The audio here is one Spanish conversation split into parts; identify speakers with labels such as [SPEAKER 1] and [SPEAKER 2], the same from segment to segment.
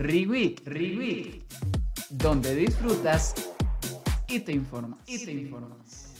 [SPEAKER 1] Reweek, Reweek, donde disfrutas y te informas. Y te informas.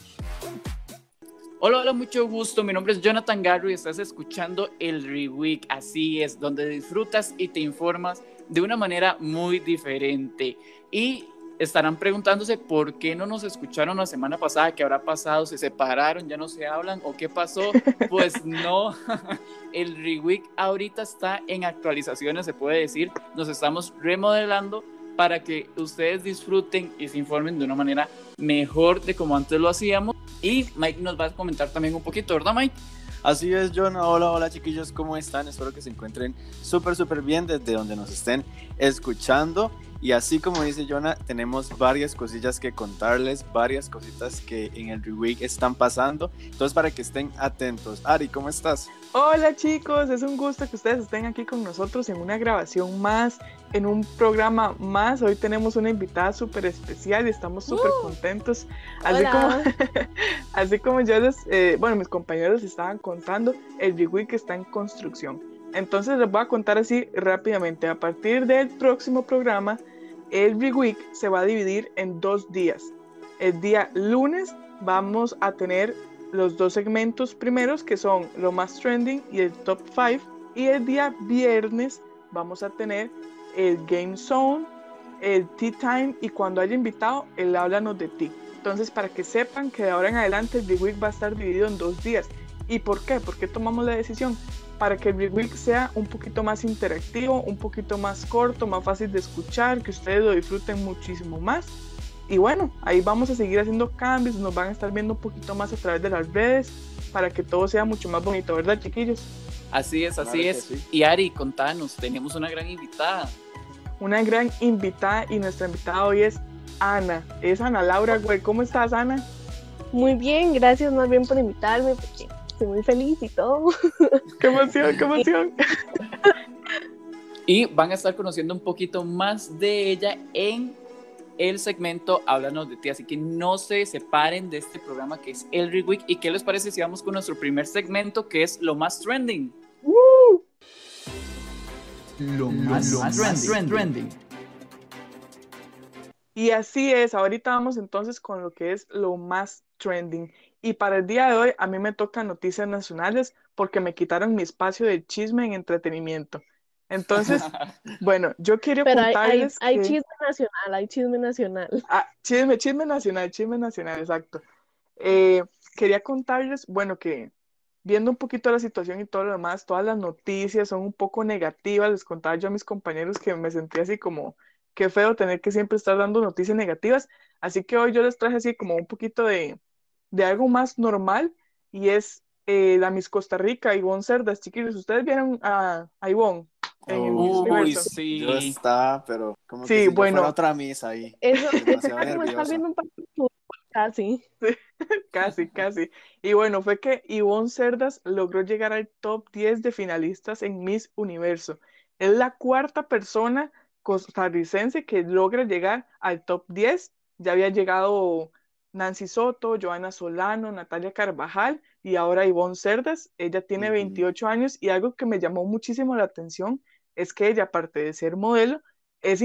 [SPEAKER 1] Hola, hola, mucho gusto. Mi nombre es Jonathan Garro y estás escuchando el Reweek. Así es, donde disfrutas y te informas de una manera muy diferente. Y estarán preguntándose por qué no nos escucharon la semana pasada, qué habrá pasado, se separaron, ya no se hablan o qué pasó. Pues no, el Reweek ahorita está en actualizaciones, se puede decir, nos estamos remodelando para que ustedes disfruten y se informen de una manera mejor de como antes lo hacíamos. Y Mike nos va a comentar también un poquito, ¿verdad Mike?
[SPEAKER 2] Así es, John. Hola, hola chiquillos, ¿cómo están? Espero que se encuentren súper, súper bien desde donde nos estén escuchando. Y así como dice Jonah, tenemos varias cosillas que contarles, varias cositas que en el Reweek están pasando. Entonces, para que estén atentos. Ari, ¿cómo estás?
[SPEAKER 3] Hola chicos, es un gusto que ustedes estén aquí con nosotros en una grabación más, en un programa más. Hoy tenemos una invitada súper especial y estamos súper uh. contentos. Así como, así como yo les, eh, bueno, mis compañeros estaban contando, el Reweek está en construcción. Entonces les voy a contar así rápidamente. A partir del próximo programa, Every Week se va a dividir en dos días. El día lunes vamos a tener los dos segmentos primeros que son lo más trending y el top 5. Y el día viernes vamos a tener el Game Zone, el Tea Time y cuando haya invitado, el Háblanos de Ti. Entonces, para que sepan que de ahora en adelante el Big Week va a estar dividido en dos días. ¿Y por qué? ¿Por qué tomamos la decisión? Para que el Big Week sea un poquito más interactivo, un poquito más corto, más fácil de escuchar, que ustedes lo disfruten muchísimo más. Y bueno, ahí vamos a seguir haciendo cambios, nos van a estar viendo un poquito más a través de las redes para que todo sea mucho más bonito, ¿verdad, chiquillos?
[SPEAKER 1] Así es, así es. Y Ari, contanos, tenemos una gran invitada.
[SPEAKER 3] Una gran invitada y nuestra invitada hoy es Ana. Es Ana Laura, güey. ¿Cómo estás, Ana?
[SPEAKER 4] Muy bien, gracias más bien por invitarme, estoy muy feliz y todo.
[SPEAKER 3] ¡Qué emoción, qué emoción!
[SPEAKER 1] Y van a estar conociendo un poquito más de ella en el segmento Háblanos de ti. Así que no se separen de este programa que es el Week. ¿Y qué les parece si vamos con nuestro primer segmento que es lo más trending?
[SPEAKER 3] Lo más, trending. Y así es, ahorita vamos entonces con lo que es lo más trending. Y para el día de hoy a mí me tocan noticias nacionales porque me quitaron mi espacio de chisme en entretenimiento. Entonces, bueno, yo quiero contarles
[SPEAKER 4] hay, hay, chisme nacional, hay chisme nacional.
[SPEAKER 3] Ah, chisme, chisme nacional, chisme nacional, exacto. Eh, quería contarles, bueno, que viendo un poquito la situación y todo lo demás, todas las noticias son un poco negativas. Les contaba yo a mis compañeros que me sentí así como, qué feo tener que siempre estar dando noticias negativas. Así que hoy yo les traje así como un poquito de, de algo más normal y es eh, la Miss Costa Rica, Ivonne Cerdas, chiquillos. ¿Ustedes vieron a, a Ivonne?
[SPEAKER 2] En Uy, sí. Yo está, pero como que
[SPEAKER 3] sí, bueno.
[SPEAKER 2] otra Miss ahí.
[SPEAKER 4] Eso, es viendo un partido casi.
[SPEAKER 3] casi, casi. Y bueno, fue que Ivonne Cerdas logró llegar al top 10 de finalistas en Miss Universo. Es la cuarta persona costarricense que logra llegar al top 10. Ya había llegado Nancy Soto, Joana Solano, Natalia Carvajal y ahora Ivonne Cerdas. Ella tiene 28 años y algo que me llamó muchísimo la atención es que ella, aparte de ser modelo, es,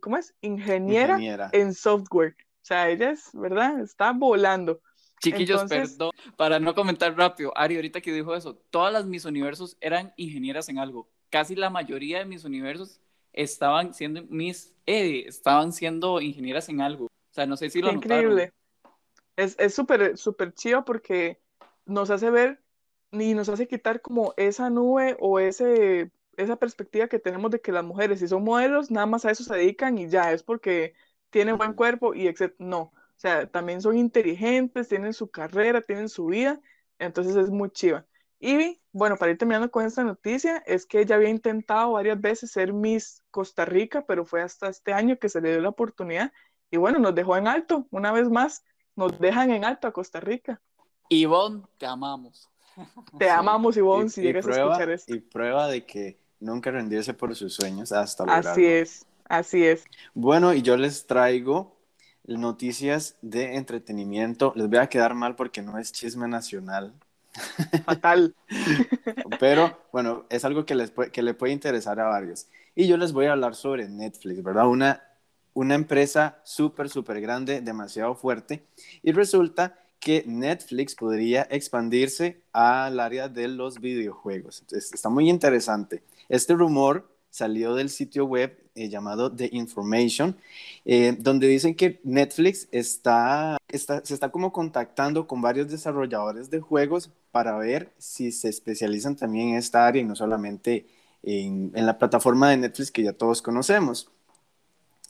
[SPEAKER 3] ¿cómo es? Ingeniera, en software. O sea, ella es, ¿verdad? Está volando.
[SPEAKER 1] Chiquillos, perdón, para no comentar rápido, Ari, ahorita que dijo eso, todas las mis universos eran ingenieras en algo. Casi la mayoría de mis universos estaban siendo mis, eh, estaban siendo ingenieras en algo sea, no sé si lo Increíble.
[SPEAKER 3] Es súper, súper chido porque nos hace ver y nos hace quitar como esa nube o ese, esa perspectiva que tenemos de que las mujeres, si son modelos, nada más a eso se dedican y ya, es porque tienen buen cuerpo y etc. No, o sea, también son inteligentes, tienen su carrera, tienen su vida, entonces es muy chiva. Y bueno, para ir terminando con esta noticia, es que ella había intentado varias veces ser Miss Costa Rica, pero fue hasta este año que se le dio la oportunidad y bueno, nos dejó en alto, una vez más, nos dejan en alto a Costa Rica.
[SPEAKER 1] Ivonne, te amamos.
[SPEAKER 3] Te amamos, Ivonne, si llegas a escuchar esto.
[SPEAKER 2] Y prueba de que nunca rendirse por sus sueños hasta lograrlo.
[SPEAKER 3] Así es, así es.
[SPEAKER 2] Bueno, y yo les traigo noticias de entretenimiento. Les voy a quedar mal porque no es chisme nacional.
[SPEAKER 3] Fatal.
[SPEAKER 2] Pero bueno, es algo que, les que le puede interesar a varios. Y yo les voy a hablar sobre Netflix, ¿verdad? Una, una empresa súper, súper grande, demasiado fuerte. Y resulta que Netflix podría expandirse al área de los videojuegos. Está muy interesante. Este rumor salió del sitio web eh, llamado The Information, eh, donde dicen que Netflix está, está, se está como contactando con varios desarrolladores de juegos para ver si se especializan también en esta área y no solamente en, en la plataforma de Netflix que ya todos conocemos.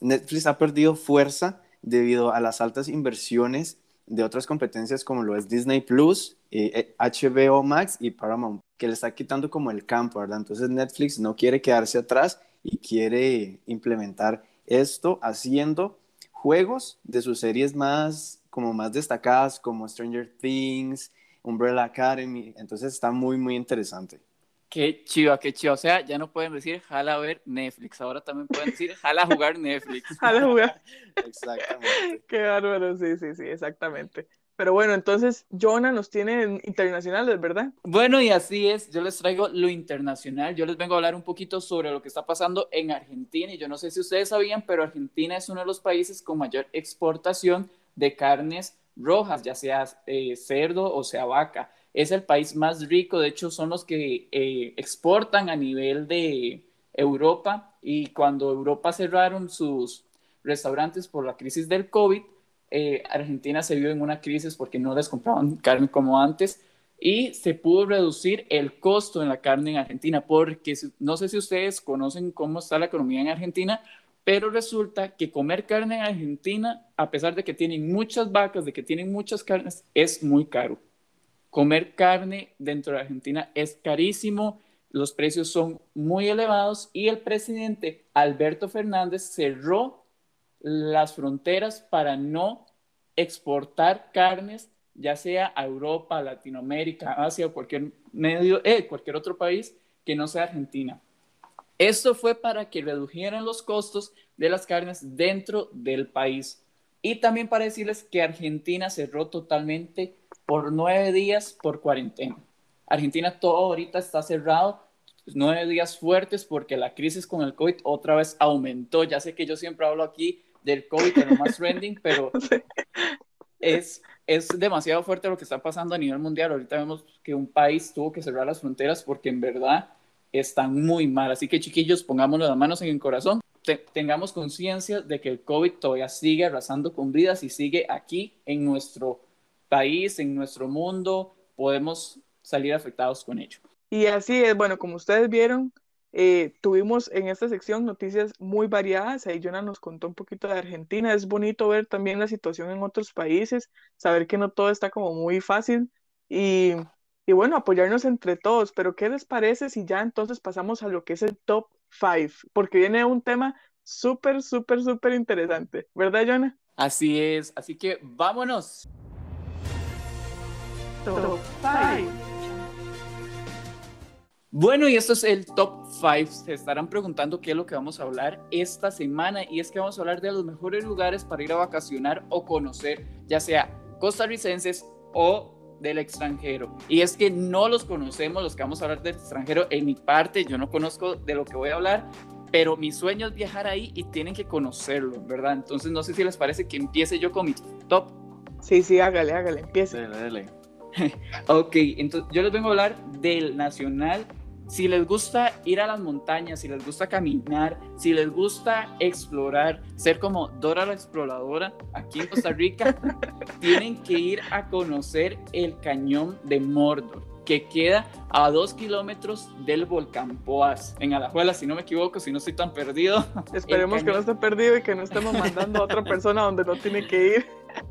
[SPEAKER 2] Netflix ha perdido fuerza debido a las altas inversiones de otras competencias como lo es Disney Plus, HBO eh, Max y Paramount, que le está quitando como el campo, ¿verdad? Entonces Netflix no quiere quedarse atrás y quiere implementar esto haciendo juegos de sus series más como más destacadas como Stranger Things, Umbrella Academy, entonces está muy muy interesante.
[SPEAKER 1] Qué chiva, qué chiva. O sea, ya no pueden decir jala ver Netflix, ahora también pueden decir jala jugar Netflix.
[SPEAKER 3] jala jugar.
[SPEAKER 2] Exactamente.
[SPEAKER 3] Qué bárbaro, sí, sí, sí, exactamente. Pero bueno, entonces Jonah nos tiene internacionales, ¿verdad?
[SPEAKER 1] Bueno, y así es, yo les traigo lo internacional, yo les vengo a hablar un poquito sobre lo que está pasando en Argentina, y yo no sé si ustedes sabían, pero Argentina es uno de los países con mayor exportación de carnes rojas, ya sea eh, cerdo o sea vaca. Es el país más rico, de hecho son los que eh, exportan a nivel de Europa, y cuando Europa cerraron sus restaurantes por la crisis del COVID, eh, Argentina se vio en una crisis porque no les compraban carne como antes y se pudo reducir el costo en la carne en Argentina porque no sé si ustedes conocen cómo está la economía en Argentina, pero resulta que comer carne en Argentina, a pesar de que tienen muchas vacas, de que tienen muchas carnes, es muy caro. Comer carne dentro de Argentina es carísimo, los precios son muy elevados y el presidente Alberto Fernández cerró las fronteras para no exportar carnes, ya sea a Europa, Latinoamérica, Asia o cualquier medio, eh, cualquier otro país que no sea Argentina. Esto fue para que redujeran los costos de las carnes dentro del país. Y también para decirles que Argentina cerró totalmente por nueve días por cuarentena. Argentina todo ahorita está cerrado nueve días fuertes porque la crisis con el COVID otra vez aumentó. Ya sé que yo siempre hablo aquí del COVID, lo más trending, pero es, es demasiado fuerte lo que está pasando a nivel mundial. Ahorita vemos que un país tuvo que cerrar las fronteras porque en verdad están muy mal. Así que chiquillos, pongámonos las manos en el corazón. tengamos conciencia de que el COVID todavía sigue arrasando con vidas y sigue aquí en nuestro país, en nuestro mundo. Podemos salir afectados con ello.
[SPEAKER 3] Y así es, bueno, como ustedes vieron, eh, tuvimos en esta sección noticias muy variadas. Ahí Jonah nos contó un poquito de Argentina. Es bonito ver también la situación en otros países, saber que no todo está como muy fácil y, y bueno, apoyarnos entre todos. Pero ¿qué les parece si ya entonces pasamos a lo que es el top 5? Porque viene un tema súper, súper, súper interesante, ¿verdad, Jonah?
[SPEAKER 1] Así es, así que vámonos.
[SPEAKER 3] Top 5.
[SPEAKER 1] Bueno, y esto es el top 5. Se estarán preguntando qué es lo que vamos a hablar esta semana y es que vamos a hablar de los mejores lugares para ir a vacacionar o conocer, ya sea costarricenses o del extranjero. Y es que no los conocemos, los que vamos a hablar del extranjero. En mi parte, yo no conozco de lo que voy a hablar, pero mi sueño es viajar ahí y tienen que conocerlo, ¿verdad? Entonces, no sé si les parece que empiece yo con mi top.
[SPEAKER 3] Sí, sí, hágale, hágale, empiece.
[SPEAKER 2] Dale, dale.
[SPEAKER 1] ok, entonces yo les vengo a hablar del Nacional si les gusta ir a las montañas, si les gusta caminar, si les gusta explorar, ser como Dora la exploradora aquí en Costa Rica, tienen que ir a conocer el cañón de Mordor, que queda a dos kilómetros del volcán Poás, en Alajuela, si no me equivoco, si no estoy tan perdido.
[SPEAKER 3] Esperemos que no esté perdido y que no estemos mandando a otra persona donde no tiene que ir.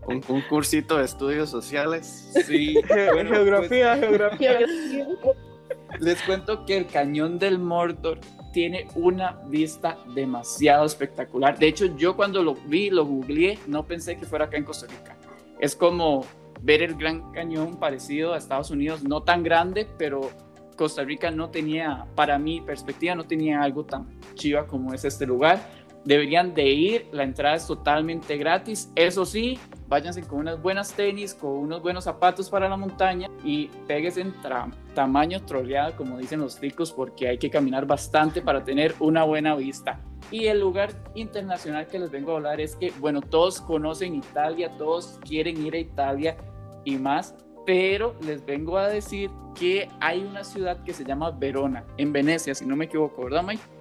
[SPEAKER 2] Un, cursito de estudios sociales.
[SPEAKER 1] Sí.
[SPEAKER 3] geografía, geografía.
[SPEAKER 1] Les cuento que el cañón del Mordor tiene una vista demasiado espectacular. De hecho, yo cuando lo vi, lo googleé, no pensé que fuera acá en Costa Rica. Es como ver el Gran Cañón parecido a Estados Unidos, no tan grande, pero Costa Rica no tenía, para mi perspectiva, no tenía algo tan chiva como es este lugar. Deberían de ir, la entrada es totalmente gratis, eso sí, váyanse con unas buenas tenis, con unos buenos zapatos para la montaña y péguense en tamaño troleado, como dicen los ticos, porque hay que caminar bastante para tener una buena vista. Y el lugar internacional que les vengo a hablar es que, bueno, todos conocen Italia, todos quieren ir a Italia y más, pero les vengo a decir que hay una ciudad que se llama Verona, en Venecia, si no me equivoco, ¿verdad, Mike?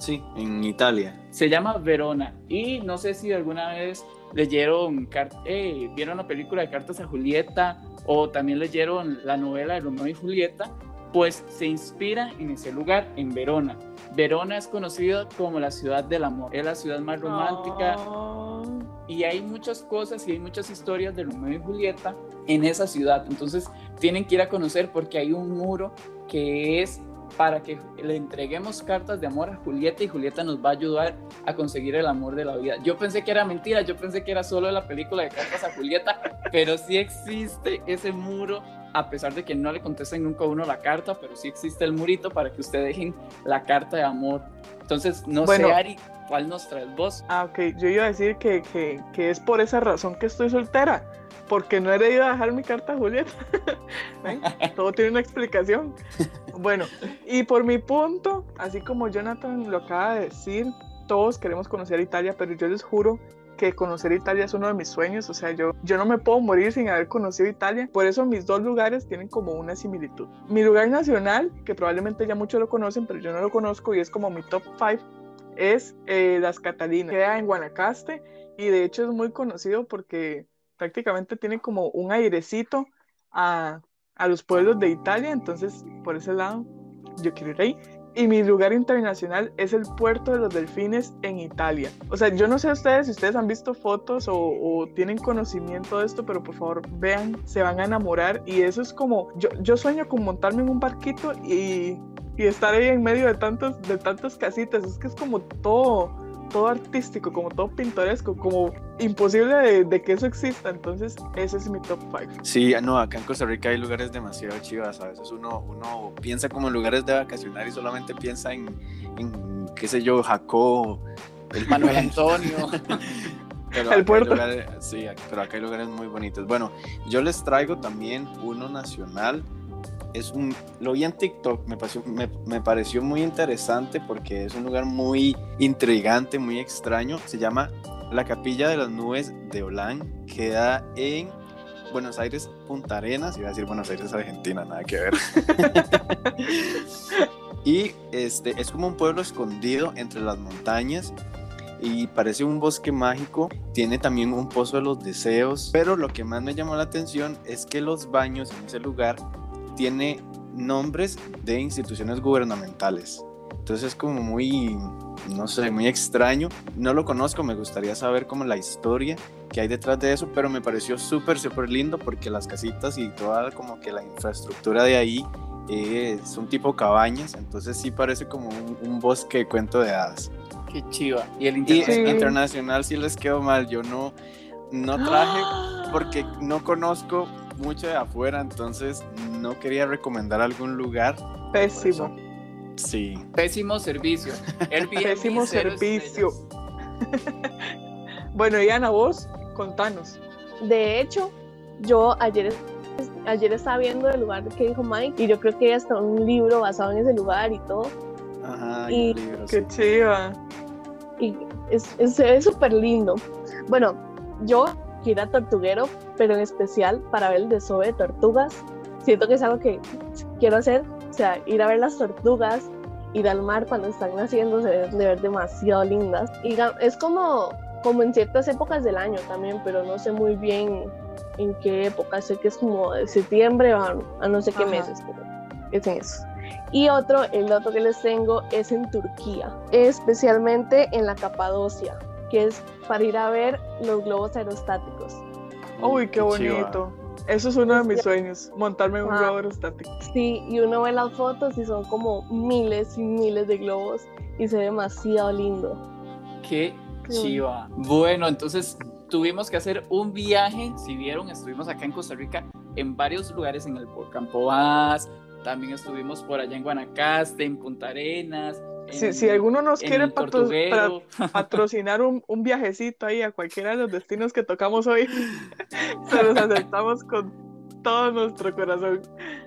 [SPEAKER 2] Sí, en Italia.
[SPEAKER 1] Se llama Verona y no sé si alguna vez leyeron, eh, vieron la película de Cartas a Julieta o también leyeron la novela de Romeo y Julieta, pues se inspira en ese lugar, en Verona. Verona es conocida como la ciudad del amor, es la ciudad más romántica oh. y hay muchas cosas y hay muchas historias de Romeo y Julieta en esa ciudad. Entonces tienen que ir a conocer porque hay un muro que es para que le entreguemos cartas de amor a Julieta y Julieta nos va a ayudar a conseguir el amor de la vida. Yo pensé que era mentira, yo pensé que era solo la película de cartas a Julieta, pero sí existe ese muro, a pesar de que no le contesten nunca a uno la carta, pero sí existe el murito para que usted dejen la carta de amor. Entonces, no sé, Ari, ¿cuál nos traes vos?
[SPEAKER 3] Ah, ok, yo iba a decir que, que, que es por esa razón que estoy soltera porque no he ido a dejar mi carta a Julieta. Todo tiene una explicación. Bueno, y por mi punto, así como Jonathan lo acaba de decir, todos queremos conocer Italia, pero yo les juro que conocer Italia es uno de mis sueños, o sea, yo, yo no me puedo morir sin haber conocido Italia, por eso mis dos lugares tienen como una similitud. Mi lugar nacional, que probablemente ya muchos lo conocen, pero yo no lo conozco y es como mi top 5, es eh, Las Catalinas, queda en Guanacaste y de hecho es muy conocido porque prácticamente tiene como un airecito a, a los pueblos de Italia, entonces por ese lado yo quiero ir ahí. Y mi lugar internacional es el puerto de los delfines en Italia. O sea, yo no sé ustedes si ustedes han visto fotos o, tienen conocimiento de esto, pero por favor vean, se van a enamorar. Y eso es como, yo, yo sueño con montarme en un barquito y, y estar ahí en medio de tantos, de tantas casitas. Es que es como todo, todo artístico, como todo pintoresco, como imposible de, que eso exista. Entonces, ese es mi top 5.
[SPEAKER 2] Sí, no, acá en Costa Rica hay lugares demasiado chivas. A veces uno, uno piensa como en lugares de vacacionar y solamente piensa en, en qué sé yo, Jacob,
[SPEAKER 1] el Manuel Antonio.
[SPEAKER 2] Pero el puerto. sí, pero acá hay lugares muy bonitos. Bueno, yo les traigo también uno nacional es un, lo vi en TikTok, me pareció, me, pareció muy interesante porque es un lugar muy intrigante, muy extraño. Se llama la Capilla de las Nubes de Olán, queda en Buenos Aires, Punta Arenas, iba a decir Buenos Aires, Argentina, nada que ver. y este, es como un pueblo escondido entre las montañas y parece un bosque mágico. Tiene también un pozo de los deseos, pero lo que más me llamó la atención es que los baños en ese lugar tiene nombres de instituciones gubernamentales. Entonces es como muy, no sé, muy extraño. No lo conozco, me gustaría saber como la historia que hay detrás de eso, pero me pareció súper, súper lindo porque las casitas y toda como que la infraestructura de ahí eh, son tipo cabañas, entonces sí parece como un, bosque de cuento de hadas.
[SPEAKER 1] Qué chiva.
[SPEAKER 2] Y el internacional sí les quedó mal, yo no, no traje porque no conozco mucho de afuera, entonces no quería recomendar algún lugar.
[SPEAKER 3] Pésimo.
[SPEAKER 2] Sí.
[SPEAKER 1] Pésimo servicio.
[SPEAKER 3] Pésimo servicio. bueno, y Ana, vos, contanos.
[SPEAKER 4] De hecho, yo ayer, ayer estaba viendo el lugar que dijo Mike y yo creo que hay hasta un libro basado en ese lugar y todo.
[SPEAKER 2] Ajá, y,
[SPEAKER 3] qué chiva.
[SPEAKER 4] Y es súper lindo. Bueno, yo quiero a Tortuguero, pero en especial para ver el desove de tortugas siento que es algo que quiero hacer, o sea, ir a ver las tortugas, ir al mar cuando están naciendo, se deben de ver demasiado lindas. Y es como, como en ciertas épocas del año también, pero no sé muy bien en qué época, sé que es como de septiembre o a, no sé qué meses, pero es en eso. Y otro, el otro que les tengo es en Turquía, especialmente en la Capadocia, que es para ir a ver los globos aerostáticos.
[SPEAKER 3] Uy, qué, bonito. Eso es uno de mis sueños, montarme en un globo aerostático.
[SPEAKER 4] Sí, y uno ve las fotos y son como miles y miles de globos y se ve demasiado lindo.
[SPEAKER 1] Qué, chiva. Bueno, entonces tuvimos que hacer un viaje, si vieron, estuvimos acá en Costa Rica en varios lugares en el Campo Vaz, también estuvimos por allá en Guanacaste, en Punta Arenas,
[SPEAKER 3] Si, si alguno nos quiere patro- para- patrocinar un, un viajecito ahí a cualquiera de los destinos que tocamos hoy, se los aceptamos con todo nuestro corazón.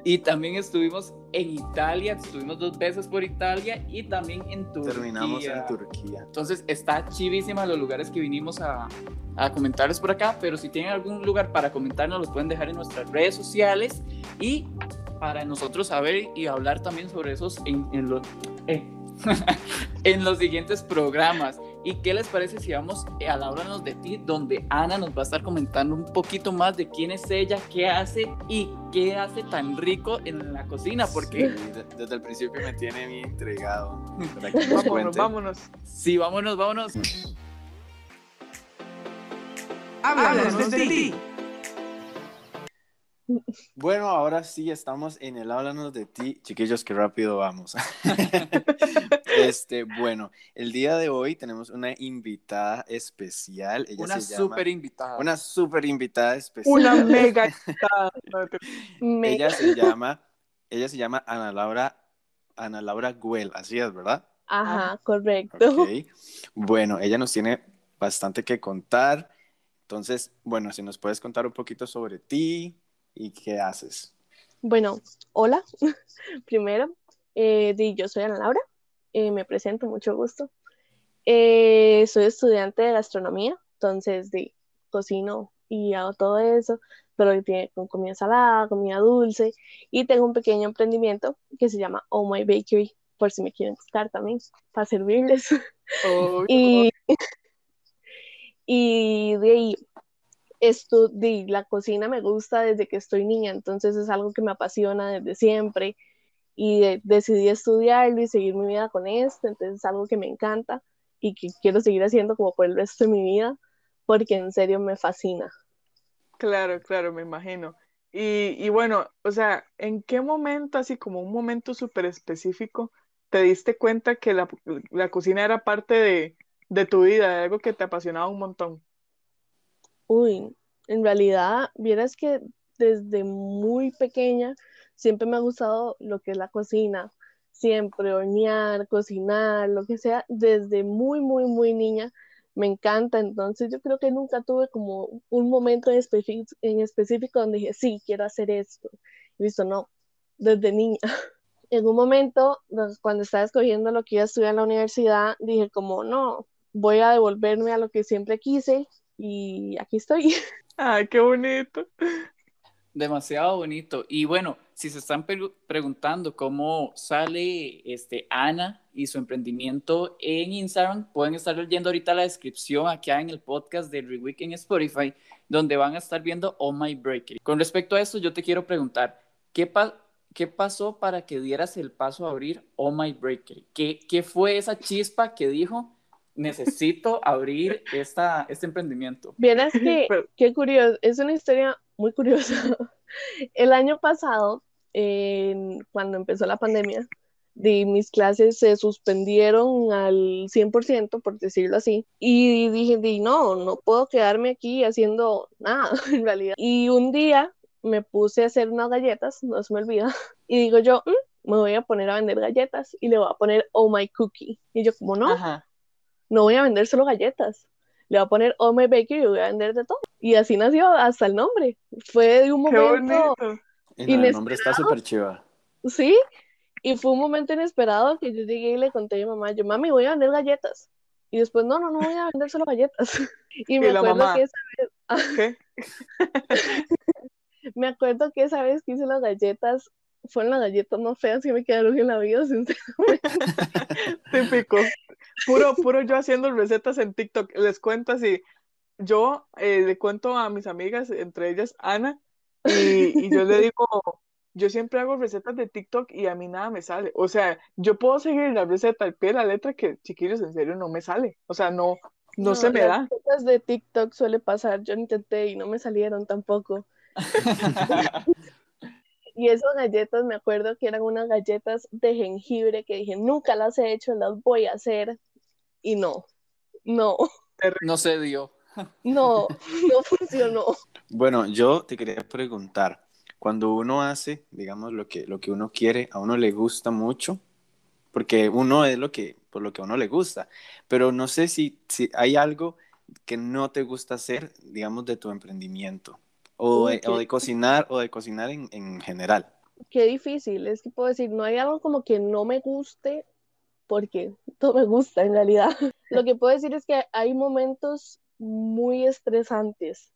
[SPEAKER 1] Y también estuvimos en Italia, estuvimos dos veces por Italia y también en Turquía.
[SPEAKER 2] Terminamos en Turquía.
[SPEAKER 1] Entonces está chivísima los lugares que vinimos a, a comentarles por acá, pero si tienen algún lugar para comentarnos, los pueden dejar en nuestras redes sociales y para nosotros saber y hablar también sobre esos en, en los, eh, en los siguientes programas. ¿Y qué les parece si vamos a la Háblanos de ti, donde Ana nos va a estar comentando un poquito más de quién es ella, qué hace y qué hace tan rico en la cocina? Porque
[SPEAKER 2] Sí, desde el principio me tiene bien nos
[SPEAKER 3] Vámonos, vámonos.
[SPEAKER 1] sí, vámonos, vámonos.
[SPEAKER 3] Háblanos de ti.
[SPEAKER 2] Bueno, ahora sí estamos en el Háblanos de ti. Chiquillos, qué rápido vamos. este, bueno, el día de hoy tenemos una invitada especial. Ella
[SPEAKER 1] Una
[SPEAKER 2] se llama...
[SPEAKER 1] súper invitada.
[SPEAKER 2] Una súper invitada especial.
[SPEAKER 3] Una mega. invitada.
[SPEAKER 2] Ella se llama, ella se llama Ana Laura, Ana Laura Güell, así es, ¿verdad?
[SPEAKER 4] Ajá, correcto.
[SPEAKER 2] Ok. Bueno, ella nos tiene bastante que contar. Entonces, bueno, si nos puedes contar un poquito sobre ti y qué haces.
[SPEAKER 4] Bueno, hola. Primero, eh, di, yo soy Ana Laura. eh, me presento, mucho gusto. Eh, soy estudiante de gastronomía, entonces di, cocino y hago todo eso, que tiene con comida salada, comida dulce. Y tengo un pequeño emprendimiento que se llama Oh My Bakery, por si me quieren buscar también, para servirles.
[SPEAKER 3] Oh,
[SPEAKER 4] Y, y de ahí, esto, de la cocina me gusta desde que estoy niña, entonces es algo que me apasiona desde siempre. Y de- decidí estudiarlo y seguir mi vida con esto, entonces es algo que me encanta y que quiero seguir haciendo como por el resto de mi vida, porque en serio me fascina.
[SPEAKER 3] Claro, claro, me imagino. Y, y bueno, o sea, ¿en qué momento, así como un momento súper específico, te diste cuenta que la, la cocina era parte de, de tu vida, algo que te apasionaba un montón?
[SPEAKER 4] Uy, en realidad, vieras que desde muy pequeña siempre me ha gustado lo que es la cocina, siempre hornear, cocinar, lo que sea, desde muy, muy, muy niña me encanta, entonces yo creo que nunca tuve como un momento en en específico donde dije, sí, quiero hacer esto. Y visto, no, desde niña. En un momento, cuando estaba escogiendo lo que iba a estudiar en la universidad, dije como, no, voy a devolverme a lo que siempre quise y aquí estoy.
[SPEAKER 3] ¡Ay, qué bonito!
[SPEAKER 1] Demasiado bonito. Y bueno, si se están pre- preguntando cómo sale este, Ana y su emprendimiento en Instagram, pueden estar leyendo ahorita la descripción acá en el podcast de Reweek en Spotify, donde van a estar viendo Oh My Bakery. Con respecto a esto, yo te quiero preguntar, ¿qué, pa- qué pasó para que dieras el paso a abrir Oh My? ¿Qué, qué fue esa chispa que dijo, necesito abrir esta, este emprendimiento?
[SPEAKER 4] Vieras que,
[SPEAKER 3] Pero-
[SPEAKER 4] qué curioso, es una historia muy curiosa. El año pasado, en- cuando empezó la pandemia, de mis clases se suspendieron al 100%, por decirlo así, y dije, di, no, no puedo quedarme aquí haciendo nada, en realidad. Y un día me puse a hacer unas galletas, no se me olvida, y digo yo, "Mm, me voy a poner a vender galletas y le voy a poner Oh My Cookie. Y yo como, no,
[SPEAKER 3] Ajá.
[SPEAKER 4] No voy a vender solo galletas. Le voy a poner Oh My Bakery y voy a vender de todo. Y así nació hasta el nombre. Fue de un
[SPEAKER 3] ¡Qué
[SPEAKER 4] momento,
[SPEAKER 3] bonito!
[SPEAKER 2] Y no, el nombre está súper chiva.
[SPEAKER 4] sí, y fue un momento inesperado que yo llegué y le conté a mi mamá, yo, mami, voy a vender galletas. Y después, no, no, no voy a vender solo galletas. Y me
[SPEAKER 3] la
[SPEAKER 4] acuerdo
[SPEAKER 3] mamá?
[SPEAKER 4] que esa
[SPEAKER 3] ¿Qué?
[SPEAKER 4] me acuerdo que esa vez que hice las galletas, fueron las galletas más feas que me quedaron en la vida, sinceramente.
[SPEAKER 3] Típico. Puro, puro yo haciendo recetas en TikTok. Les cuento así. Yo eh, le cuento a mis amigas, entre ellas Ana, y, y yo le digo, yo siempre hago recetas de TikTok y a mí nada me sale. O sea, yo puedo seguir la receta al pie de la letra que, chiquillos, en serio no me sale. O sea, no, no, se me
[SPEAKER 4] las
[SPEAKER 3] da.
[SPEAKER 4] recetas de TikTok suele pasar, yo intenté y no me salieron tampoco. Y esas galletas, me acuerdo que eran unas galletas de jengibre que dije, nunca las he hecho, las voy a hacer. Y no, no,
[SPEAKER 1] No se dio.
[SPEAKER 4] no, no funcionó.
[SPEAKER 2] Bueno, yo te quería preguntar, cuando uno hace, digamos, lo que, lo que uno quiere, a uno le gusta mucho, porque uno es lo que, por lo que a uno le gusta, pero no sé si, si hay algo que no te gusta hacer, digamos, de tu emprendimiento, o, de, o de cocinar, o de cocinar en, en general.
[SPEAKER 4] Qué difícil, es que puedo decir, no hay algo como que no me guste, porque todo me gusta en realidad. Lo que puedo decir es que hay momentos muy estresantes,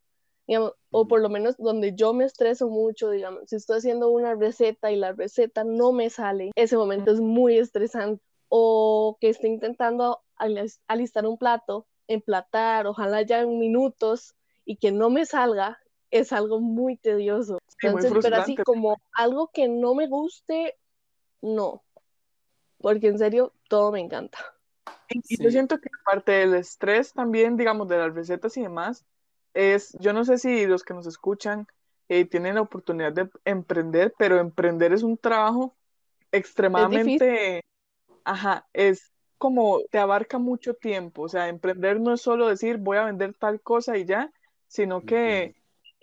[SPEAKER 4] digamos, o por lo menos donde yo me estreso mucho, digamos, si estoy haciendo una receta y la receta no me sale, ese momento es muy estresante. O que estoy intentando alistar un plato, emplatar, ojalá ya en minutos, y que no me salga, es algo muy tedioso. Entonces, pero así como algo que no me guste, no. Porque en serio, todo me encanta.
[SPEAKER 3] Y yo siento que parte del estrés también, digamos, de las recetas y demás, es, yo no sé si los que nos escuchan eh, tienen la oportunidad de emprender, pero emprender es un trabajo extremadamente, ajá, es como te abarca mucho tiempo, o sea, emprender no es solo decir voy a vender tal cosa y ya, sino que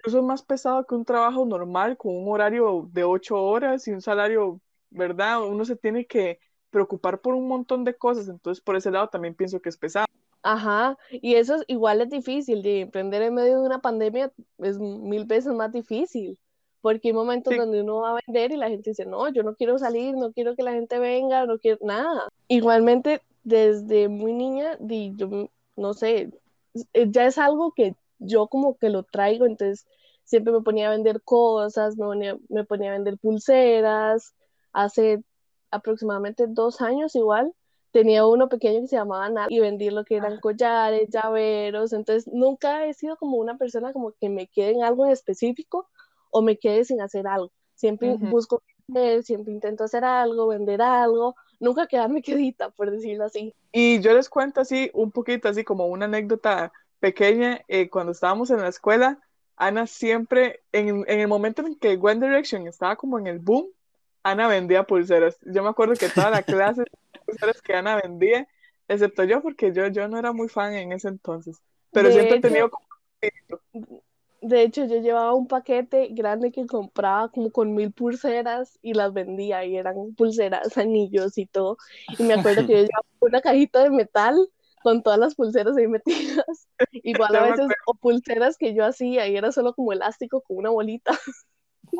[SPEAKER 3] eso es más pesado que un trabajo normal con un horario de ocho horas y un salario, ¿verdad? Uno se tiene que preocupar por un montón de cosas, entonces por ese lado también pienso que es pesado.
[SPEAKER 4] Ajá, y eso es, igual es difícil, de emprender en medio de una pandemia es mil veces más difícil, porque hay momentos donde uno va a vender y la gente dice, no, yo no quiero salir, no quiero que la gente venga, no quiero nada. Igualmente, desde muy niña, di, yo no sé, ya es algo que yo como que lo traigo, entonces siempre me ponía a vender cosas, me ponía, me ponía a vender pulseras, hace aproximadamente dos años igual, tenía uno pequeño que se llamaba Nat y vendí lo que eran collares, llaveros, entonces nunca he sido como una persona como que me quede en algo en específico o me quede sin hacer algo. Siempre busco siempre intento hacer algo, vender algo, nunca quedarme quedita, por decirlo así.
[SPEAKER 3] Y yo les cuento así, un poquito así como una anécdota pequeña, eh, cuando estábamos en la escuela, Ana siempre, en, en el momento en que One Direction estaba como en el boom, Ana vendía pulseras. Yo me acuerdo que toda la clase de pulseras que Ana vendía, excepto yo, porque yo, yo no era muy fan en ese entonces. Pero siempre he tenido como...
[SPEAKER 4] De hecho, yo llevaba un paquete grande que compraba como con mil pulseras y las vendía y eran pulseras, anillos y todo. Y me acuerdo que yo llevaba una cajita de metal con todas las pulseras ahí metidas. Igual a veces, o pulseras que yo hacía y era solo como elástico con una bolita.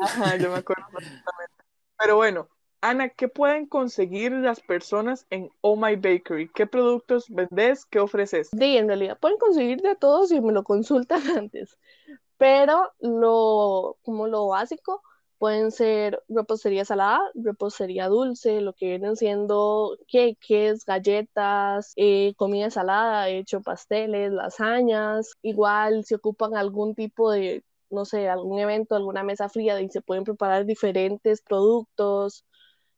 [SPEAKER 3] Ajá, yo me acuerdo perfectamente. Pero bueno, Ana, ¿qué pueden conseguir las personas en Oh My Bakery? ¿Qué productos vendes? ¿Qué ofreces?
[SPEAKER 4] Sí, en realidad pueden conseguir de todo si me lo consultan antes. Pero lo, como lo básico, pueden ser repostería salada, repostería dulce, lo que vienen siendo queques, galletas, eh, comida salada, hecho pasteles, lasañas. Igual si ocupan algún tipo de no sé, algún evento, alguna mesa fría y se pueden preparar diferentes productos.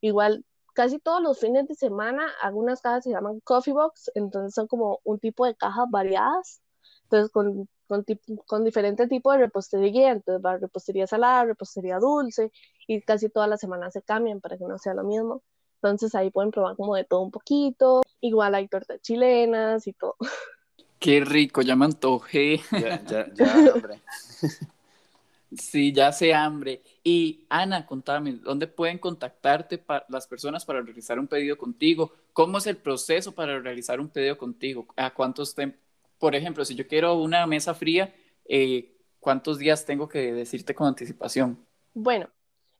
[SPEAKER 4] Igual, casi todos los fines de semana, algunas cajas se llaman coffee box, entonces son como un tipo de cajas variadas, entonces con, con, con diferentes tipos de repostería, entonces va repostería salada, repostería dulce, y casi todas las semanas se cambian para que no sea lo mismo. Entonces ahí pueden probar como de todo un poquito. Igual hay tortas chilenas y todo.
[SPEAKER 1] Qué rico, ya me antojé.
[SPEAKER 2] Ya, ya, ya, hombre.
[SPEAKER 1] Sí, ya hace hambre. Y Ana, contame, ¿dónde pueden contactarte las personas para realizar un pedido contigo? ¿Cómo es el proceso para realizar un pedido contigo? ¿A cuántos Por ejemplo, si yo quiero una mesa fría, eh, ¿cuántos días tengo que decirte con anticipación?
[SPEAKER 4] Bueno,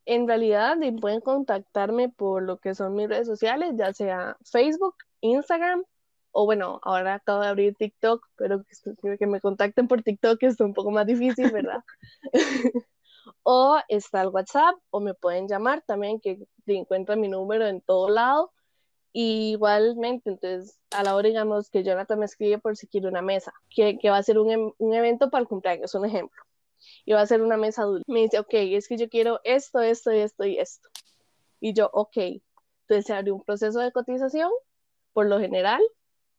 [SPEAKER 4] en realidad pueden contactarme por lo que son mis redes sociales, ya sea Facebook, Instagram o bueno, ahora acabo de abrir TikTok, pero que, me contacten por TikTok es un poco más difícil, ¿verdad? o está el WhatsApp, o me pueden llamar también, que encuentran mi número en todo lado. Y igualmente, entonces, a la hora, digamos, que Jonathan me escribe por si quiere una mesa, que, que va a ser un, em, un, evento para el cumpleaños, un ejemplo. Y va a ser una mesa adulta. Me dice, ok, es que yo quiero esto, esto, esto y esto. Y yo, ok. Entonces se abre un proceso de cotización, por lo general,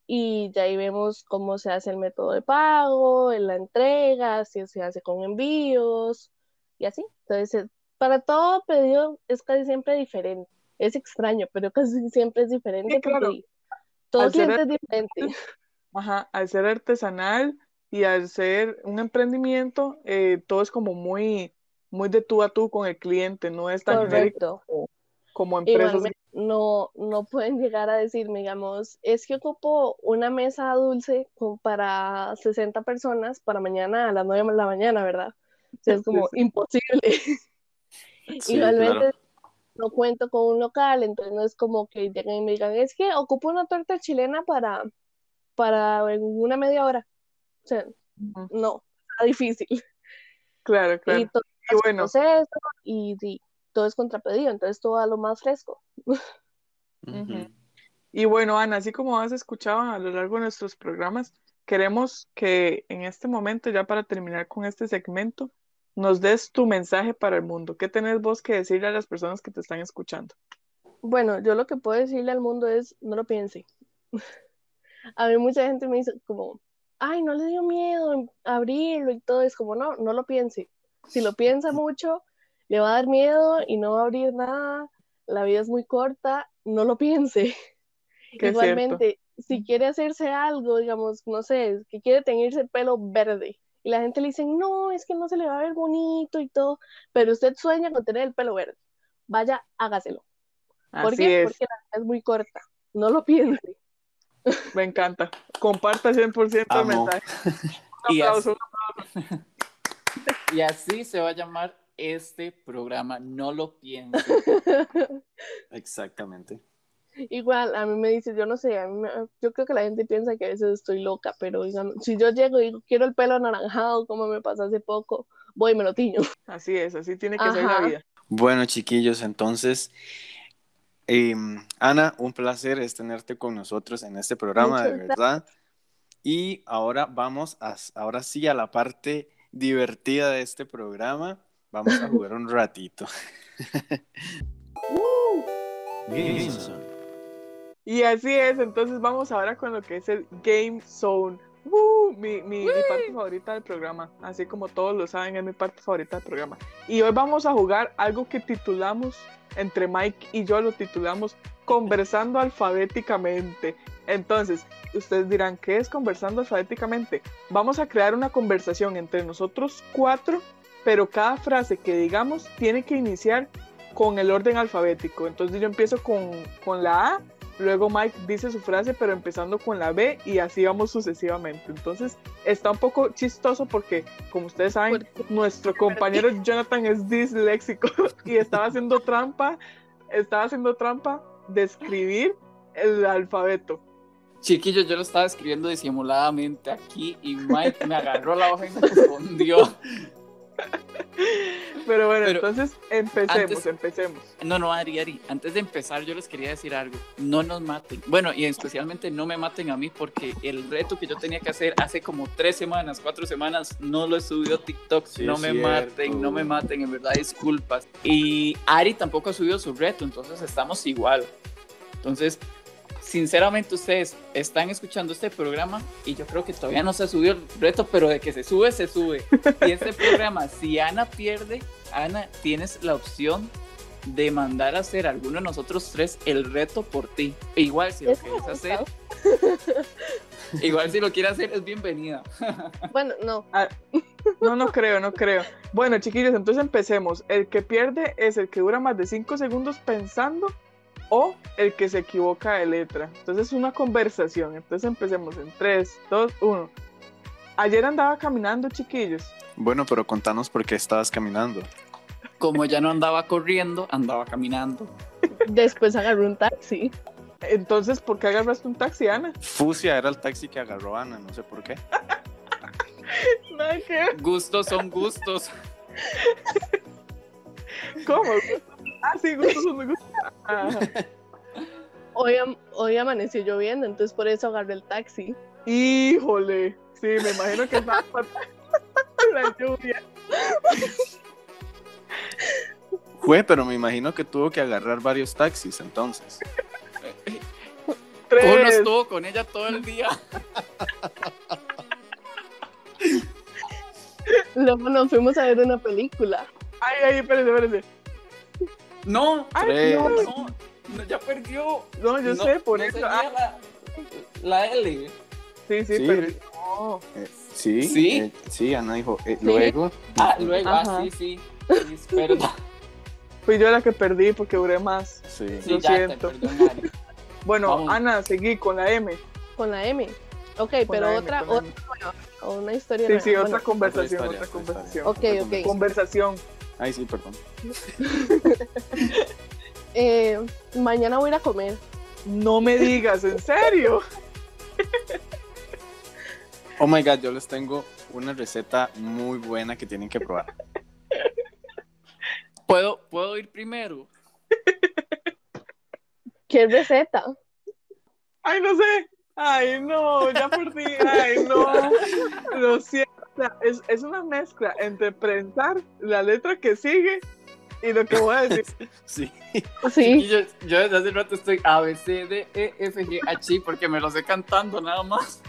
[SPEAKER 4] y ya ahí vemos cómo se hace el método de pago, en la entrega, si se hace con envíos y así. Entonces, para todo pedido es casi siempre diferente. Es extraño, pero casi siempre es diferente porque todo cliente es diferente.
[SPEAKER 3] Ajá, al ser artesanal y al ser un emprendimiento, eh, todo es como muy, muy de tú a tú con el cliente, no es tan
[SPEAKER 4] Correcto
[SPEAKER 3] como empresas.
[SPEAKER 4] Igualmente, no, no pueden llegar a decirme, digamos, es que ocupo una mesa dulce para 60 personas para mañana a las 9 de la mañana, ¿verdad? O sea, es como imposible.
[SPEAKER 2] Sí,
[SPEAKER 4] Igualmente,
[SPEAKER 2] claro.
[SPEAKER 4] No cuento con un local, entonces no es como que lleguen y me digan, es que ocupo una torta chilena para, para en una media hora. O sea, no, está difícil.
[SPEAKER 3] Claro, claro.
[SPEAKER 4] Y todo
[SPEAKER 3] Y bueno,
[SPEAKER 4] proceso y, y todo es contrapedido, entonces todo a lo más fresco.
[SPEAKER 3] Y bueno, Ana, así como has escuchado a lo largo de nuestros programas, queremos que en este momento, ya para terminar con este segmento, nos des tu mensaje para el mundo. ¿Qué tenés vos que decirle a las personas que te están escuchando?
[SPEAKER 4] Bueno, yo lo que puedo decirle al mundo es, no lo piense. A mí mucha gente me dice como, ay, no le dio miedo abrirlo y todo, es como, no, no lo piense. Si lo piensa mucho, le va a dar miedo y no va a abrir nada, la vida es muy corta, no lo piense. Igualmente, si quiere hacerse algo, digamos, no sé, que quiere tenerse el pelo verde y la gente le dice, no, es que no se le va a ver bonito y todo, pero usted sueña con tener el pelo verde, vaya, hágaselo. ¿Por
[SPEAKER 3] Así
[SPEAKER 4] qué?
[SPEAKER 3] es,
[SPEAKER 4] Porque la vida es muy corta, no lo piense.
[SPEAKER 3] me encanta. Comparta 100% el
[SPEAKER 2] Amo.
[SPEAKER 3] mensaje. Un
[SPEAKER 1] Y
[SPEAKER 3] aplauso.
[SPEAKER 1] Y así se va a llamar este programa. No lo pienses.
[SPEAKER 2] Exactamente.
[SPEAKER 4] Igual, a mí me dice, yo no sé, a mí me- yo creo que la gente piensa que a veces estoy loca, pero digamos, si yo llego y digo, quiero el pelo anaranjado, como me pasó hace poco, voy y me lo tiño.
[SPEAKER 3] Así es, así tiene que ser la vida.
[SPEAKER 2] Bueno, chiquillos, entonces, em, Ana, un placer es tenerte con nosotros en este programa, de verdad. Y ahora vamos a, ahora sí a la parte divertida de este programa. Vamos a jugar un ratito.
[SPEAKER 3] Y así es, entonces vamos ahora con lo que es el Game Zone. ¡Woo! mi, mi, mi parte favorita del programa, así como todos lo saben, es mi parte favorita del programa. Y hoy vamos a jugar algo que titulamos, entre Mike y yo lo titulamos Conversando alfabéticamente. Entonces, ustedes dirán, ¿qué es conversando alfabéticamente? Vamos a crear una conversación entre nosotros cuatro, pero cada frase que digamos tiene que iniciar con el orden alfabético. Entonces yo empiezo con, con la A, luego Mike dice su frase, pero empezando con la B y así vamos sucesivamente. Entonces está un poco chistoso porque, como ustedes saben, nuestro compañero Jonathan es disléxico y estaba haciendo trampa, estaba haciendo trampa de escribir el alfabeto.
[SPEAKER 1] Chiquillos, yo lo estaba escribiendo disimuladamente aquí y Mike me agarró la hoja y me escondió.
[SPEAKER 3] Pero bueno,
[SPEAKER 1] Pero
[SPEAKER 3] entonces empecemos,
[SPEAKER 1] antes-
[SPEAKER 3] empecemos.
[SPEAKER 1] No, no, Ari, Ari, antes de empezar yo les quería decir algo. No nos maten. Bueno, y especialmente no me maten a mí porque el reto que yo tenía que hacer hace como tres semanas, cuatro semanas, no lo he subido a TikTok.
[SPEAKER 2] Sí,
[SPEAKER 1] no me
[SPEAKER 2] cierto.
[SPEAKER 1] maten, no me maten, en verdad, disculpas. Y Ari tampoco ha subido su reto, entonces estamos igual. Entonces, sinceramente ustedes están escuchando este programa y yo creo que todavía no se ha subido el reto, pero de que se sube, se sube. Y este programa, si Ana pierde, Ana, tienes la opción de mandar a hacer a alguno de nosotros tres el reto por ti. E igual si lo
[SPEAKER 4] Eso
[SPEAKER 1] quieres hacer, igual si lo quieres hacer es bienvenida.
[SPEAKER 4] Bueno, no,
[SPEAKER 3] No, no creo, no creo. Bueno, chiquillos, entonces empecemos. El que pierde es el que dura más de 5 segundos pensando o el que se equivoca de letra. Entonces es una conversación. Entonces empecemos en 3, 2, 1. Ayer andaba caminando, chiquillos.
[SPEAKER 2] Bueno, pero contanos por qué estabas caminando.
[SPEAKER 1] Como ya no andaba corriendo, andaba caminando.
[SPEAKER 4] después agarré un taxi.
[SPEAKER 3] Entonces, ¿por qué agarraste un taxi, Ana?
[SPEAKER 2] Fusia era el taxi que agarró Ana, no sé por qué.
[SPEAKER 3] Que ver.
[SPEAKER 1] Gustos son gustos.
[SPEAKER 3] ¿Cómo? Ah, sí, gustos son gustos. Ajá.
[SPEAKER 4] Hoy, am- hoy amaneció lloviendo, entonces por eso agarré el taxi.
[SPEAKER 3] Híjole. Sí, me imagino que estaba la lluvia.
[SPEAKER 2] Fue, pero me imagino que tuvo que agarrar varios taxis entonces.
[SPEAKER 1] Uno
[SPEAKER 3] Tres.
[SPEAKER 1] estuvo con ella todo el día.
[SPEAKER 4] Luego nos fuimos a ver una película.
[SPEAKER 3] Ay, ay, espérese, espérese.
[SPEAKER 1] No,
[SPEAKER 3] Ay, no,
[SPEAKER 1] no, no, ya perdió.
[SPEAKER 3] no, yo
[SPEAKER 1] No,
[SPEAKER 3] sé, por
[SPEAKER 1] no
[SPEAKER 3] eso. Ah,
[SPEAKER 1] la, la L.
[SPEAKER 3] sí, sí,
[SPEAKER 2] Sí. Eh, sí,
[SPEAKER 1] ¿Sí?
[SPEAKER 2] eh, sí, Ana dijo. eh,
[SPEAKER 4] Sí.
[SPEAKER 2] Luego.
[SPEAKER 1] Ah, luego, ah,
[SPEAKER 4] Ajá.
[SPEAKER 1] sí, sí. sí, es verdad.
[SPEAKER 3] Fui yo la que perdí porque duré más.
[SPEAKER 2] Sí.
[SPEAKER 1] Sí,
[SPEAKER 3] Lo
[SPEAKER 1] ya
[SPEAKER 3] siento. Bueno,
[SPEAKER 1] Vamos.
[SPEAKER 3] Ana, seguí con la M.
[SPEAKER 4] Con la M. Ok,
[SPEAKER 3] Con
[SPEAKER 4] pero
[SPEAKER 3] M,
[SPEAKER 4] otra, otra nueva, o una historia
[SPEAKER 3] Sí,
[SPEAKER 4] nueva.
[SPEAKER 3] sí,
[SPEAKER 4] Bueno,
[SPEAKER 3] otra conversación,
[SPEAKER 2] Otra
[SPEAKER 3] otra,
[SPEAKER 2] historia, otra
[SPEAKER 3] conversación.
[SPEAKER 4] Ok,
[SPEAKER 2] Otra
[SPEAKER 4] ok.
[SPEAKER 3] Conversación.
[SPEAKER 2] Ay, sí, perdón.
[SPEAKER 4] eh, mañana voy a ir a comer.
[SPEAKER 3] No me digas, ¿en serio?
[SPEAKER 2] Oh my god, yo les tengo una receta muy buena que tienen que probar.
[SPEAKER 1] ¿Puedo, ¿Puedo ir primero?
[SPEAKER 4] ¿Qué receta?
[SPEAKER 3] Ay, no sé. Ay, no, ya perdí. Ay, no. Lo siento. Es, es una mezcla entre prensar la letra que sigue y lo que voy a decir.
[SPEAKER 2] Sí.
[SPEAKER 4] Sí,
[SPEAKER 1] yo, yo desde hace rato estoy A, B, C, D, E, F, G, H, I, porque me lo sé cantando nada más.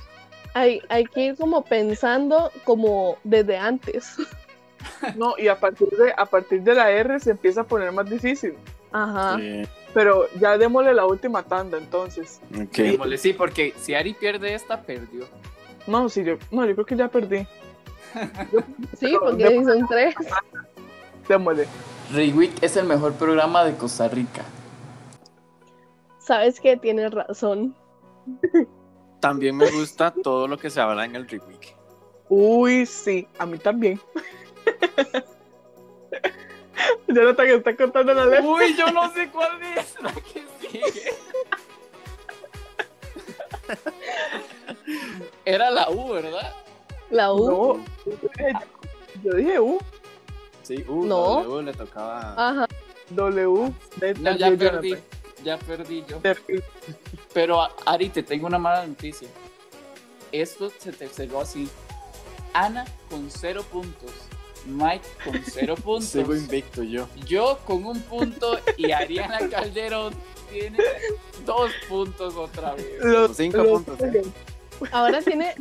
[SPEAKER 4] hay, hay que ir como pensando como desde antes.
[SPEAKER 3] No, y a partir de, a partir de la R se empieza a poner más difícil.
[SPEAKER 4] Ajá.
[SPEAKER 2] Sí.
[SPEAKER 3] Pero ya démosle la última tanda, entonces.
[SPEAKER 2] Ok.
[SPEAKER 1] Démosle, Sí, porque si Ari pierde esta, perdió.
[SPEAKER 3] No, sí, yo, no, yo creo que ya perdí.
[SPEAKER 4] Sí, porque son tres.
[SPEAKER 3] Démosle.
[SPEAKER 1] Rewick es el mejor programa de Costa Rica.
[SPEAKER 4] Sabes que tienes razón.
[SPEAKER 2] También me gusta todo lo que se habla en el Reweek.
[SPEAKER 3] Uy, sí, a mí también. Jonathan está contando la letra.
[SPEAKER 1] Uy, yo no sé cuál es la que sigue. Era la U, ¿verdad?
[SPEAKER 4] La U.
[SPEAKER 3] No, yo dije, U,
[SPEAKER 2] Sí, uh,
[SPEAKER 4] No.
[SPEAKER 2] W le tocaba.
[SPEAKER 4] Ajá.
[SPEAKER 3] W. de-
[SPEAKER 1] No, ya
[SPEAKER 3] Jonathan.
[SPEAKER 1] perdí. Ya perdí yo.
[SPEAKER 3] Perdí.
[SPEAKER 1] Pero Ari, te tengo una mala noticia. Esto se te cerró así. Ana con cero puntos. Mike con cero puntos.
[SPEAKER 2] Sigo invicto yo.
[SPEAKER 1] Yo con un punto y Ariana Calderón tiene dos puntos otra vez.
[SPEAKER 3] Los,
[SPEAKER 2] Cinco
[SPEAKER 3] los-
[SPEAKER 2] puntos, ¿eh?
[SPEAKER 4] Ahora tiene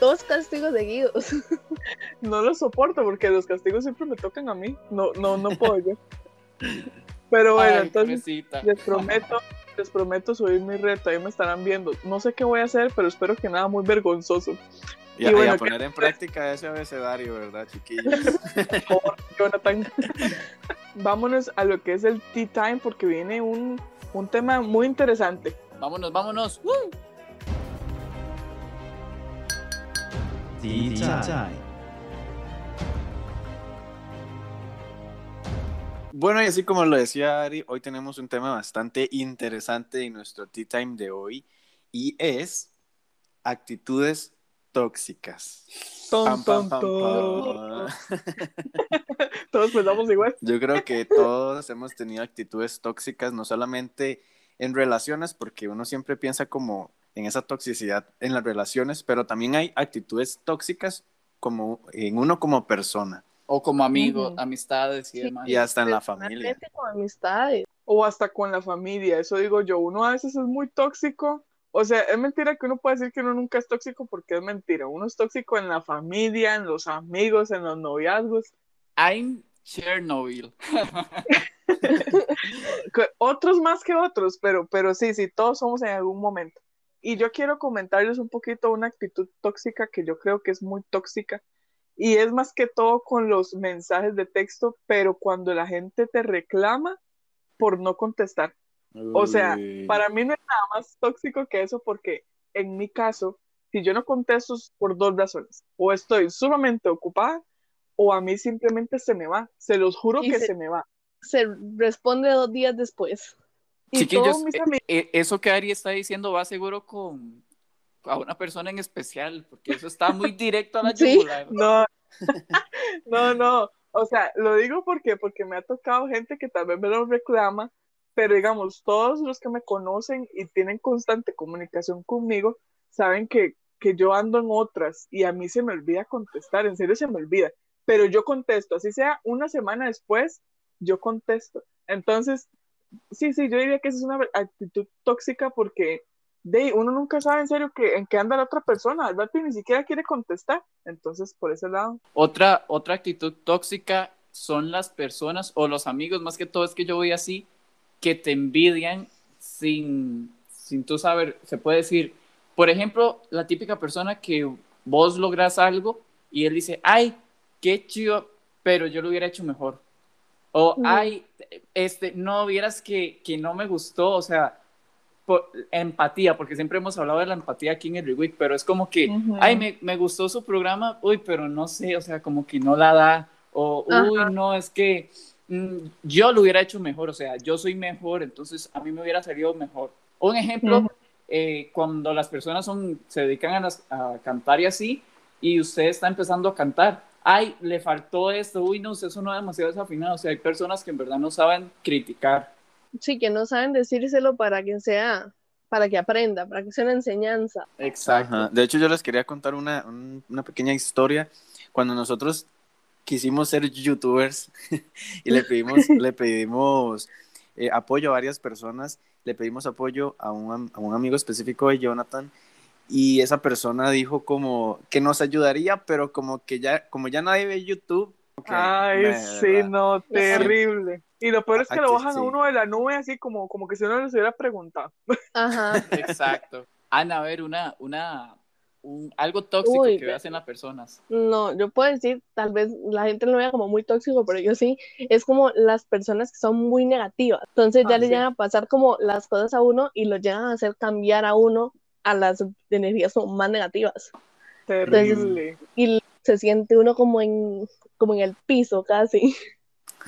[SPEAKER 4] dos castigos seguidos.
[SPEAKER 3] No los soporto porque los castigos siempre me tocan a mí. No, no, no puedo yo. Pero bueno,
[SPEAKER 1] Ay,
[SPEAKER 3] entonces
[SPEAKER 1] pobrecita.
[SPEAKER 3] les prometo, les prometo subir mi reto. Ahí me estarán viendo. No sé qué voy a hacer, pero espero que nada muy vergonzoso.
[SPEAKER 2] Y, a-
[SPEAKER 3] Y
[SPEAKER 2] a poner en práctica ese abecedario, ¿verdad, chiquillos?
[SPEAKER 3] Por Jonathan. Vámonos a lo que es el tea time porque viene un, un tema muy interesante.
[SPEAKER 1] Vámonos, vámonos. ¡Uh!
[SPEAKER 5] Tea time.
[SPEAKER 2] Bueno, y así como lo decía Ari, hoy tenemos un tema bastante interesante en nuestro Tea Time de hoy y es actitudes tóxicas. Pam, pam, pam.
[SPEAKER 3] Todos pensamos igual.
[SPEAKER 2] Yo creo que todos hemos tenido actitudes tóxicas, no solamente en relaciones, porque uno siempre piensa como en esa toxicidad en las relaciones, pero también hay actitudes tóxicas como en uno como persona
[SPEAKER 1] O como amigos,
[SPEAKER 4] Ujú.
[SPEAKER 1] amistades y
[SPEAKER 4] Sí.
[SPEAKER 1] demás.
[SPEAKER 2] y hasta en la familia.
[SPEAKER 4] Con amistades.
[SPEAKER 3] O hasta con la familia, eso digo yo. Uno a veces es muy tóxico. O sea, es mentira que uno puede decir que uno nunca es tóxico porque es mentira. Uno es tóxico en la familia, en los amigos, en los noviazgos.
[SPEAKER 1] I'm Chernobyl.
[SPEAKER 3] otros más que otros, pero, pero sí, sí, todos somos en algún momento. Y yo quiero comentarles un poquito una actitud tóxica que yo creo que es muy tóxica. Y es más que todo con los mensajes de texto, pero cuando la gente te reclama por no contestar. O sea. Para mí no es nada más tóxico que eso porque en mi caso, si yo no contesto es por dos razones. O estoy sumamente ocupada o a mí simplemente se me va. Se los juro
[SPEAKER 4] Y
[SPEAKER 3] que
[SPEAKER 4] se-
[SPEAKER 3] se me va.
[SPEAKER 4] Se responde dos días después.
[SPEAKER 3] Y
[SPEAKER 1] Chiquillos, eh, eh, eso que Ari está diciendo va seguro con a una persona en especial, porque eso está muy directo a la
[SPEAKER 4] Sí.
[SPEAKER 1] yugular.
[SPEAKER 3] No, no, no. O sea, lo digo porque, porque me ha tocado gente que tal vez me lo reclama, pero digamos, todos los que me conocen y tienen constante comunicación conmigo, saben que, que yo ando en otras y a mí se me olvida contestar, en serio se me olvida, pero yo contesto, así sea una semana después, yo contesto. Entonces, sí, sí, yo diría que esa es una actitud tóxica porque de uno nunca sabe en serio que, en qué anda la otra persona, al rato y ni siquiera quiere contestar. Entonces, por ese lado,
[SPEAKER 1] Otra, otra actitud tóxica son las personas o los amigos, más que todo es que yo voy así, que te envidian sin, sin tú saber, se puede decir, por ejemplo, la típica persona que vos logras algo y él dice, ay, qué chido, pero yo lo hubiera hecho mejor. O,
[SPEAKER 4] Ujú.
[SPEAKER 1] ay, este, no, vieras que, que no me gustó, o sea, por- empatía, porque siempre hemos hablado de la empatía aquí en el Reweek, pero es como que,
[SPEAKER 3] Ujú.
[SPEAKER 1] ay, me, me gustó su programa, uy, pero no sé, o sea, como que no la da, o, uy,
[SPEAKER 4] Ajá.
[SPEAKER 1] no, es que mm, yo lo hubiera hecho mejor, o sea, yo soy mejor, entonces a mí me hubiera salido mejor. Un ejemplo,
[SPEAKER 3] Ujú.
[SPEAKER 1] eh, cuando las personas son, se dedican a, las- a cantar y así, y usted está empezando a cantar, ay, le faltó esto, uy, no, usted sonó demasiado desafinado, o sea, hay personas que en verdad no saben criticar.
[SPEAKER 4] Sí, que no saben decírselo para que sea, para que aprenda, para que sea una enseñanza.
[SPEAKER 1] Exacto.
[SPEAKER 2] Ajá. De hecho, yo les quería contar una, un- una pequeña historia. Cuando nosotros quisimos ser youtubers y le pedimos, le pedimos eh, apoyo a varias personas, le pedimos apoyo a un, a un amigo específico de Jonathan y esa persona dijo como que nos ayudaría, pero como que ya, como ya nadie ve YouTube.
[SPEAKER 3] Ay, sí,
[SPEAKER 2] ¿verdad?
[SPEAKER 3] no, terrible. Y lo peor es que
[SPEAKER 2] Aquí
[SPEAKER 3] lo bajan
[SPEAKER 2] sí.
[SPEAKER 3] a uno de la nube así como, como que si uno les hubiera preguntado.
[SPEAKER 4] Ajá.
[SPEAKER 1] Exacto. Ana, a ver, una, una, un- algo tóxico
[SPEAKER 4] Uy,
[SPEAKER 1] que
[SPEAKER 4] ve-
[SPEAKER 1] hacen las personas.
[SPEAKER 4] No, yo puedo decir, tal vez la gente lo vea como muy tóxico, pero yo sí, es como las personas que son muy negativas. Entonces ya
[SPEAKER 3] Ah,
[SPEAKER 4] le
[SPEAKER 3] sí.
[SPEAKER 4] llegan a pasar como las cosas a uno y lo llegan a hacer cambiar a uno a las energías como más negativas.
[SPEAKER 3] Terrible.
[SPEAKER 4] Y se siente uno como en, como en el piso casi.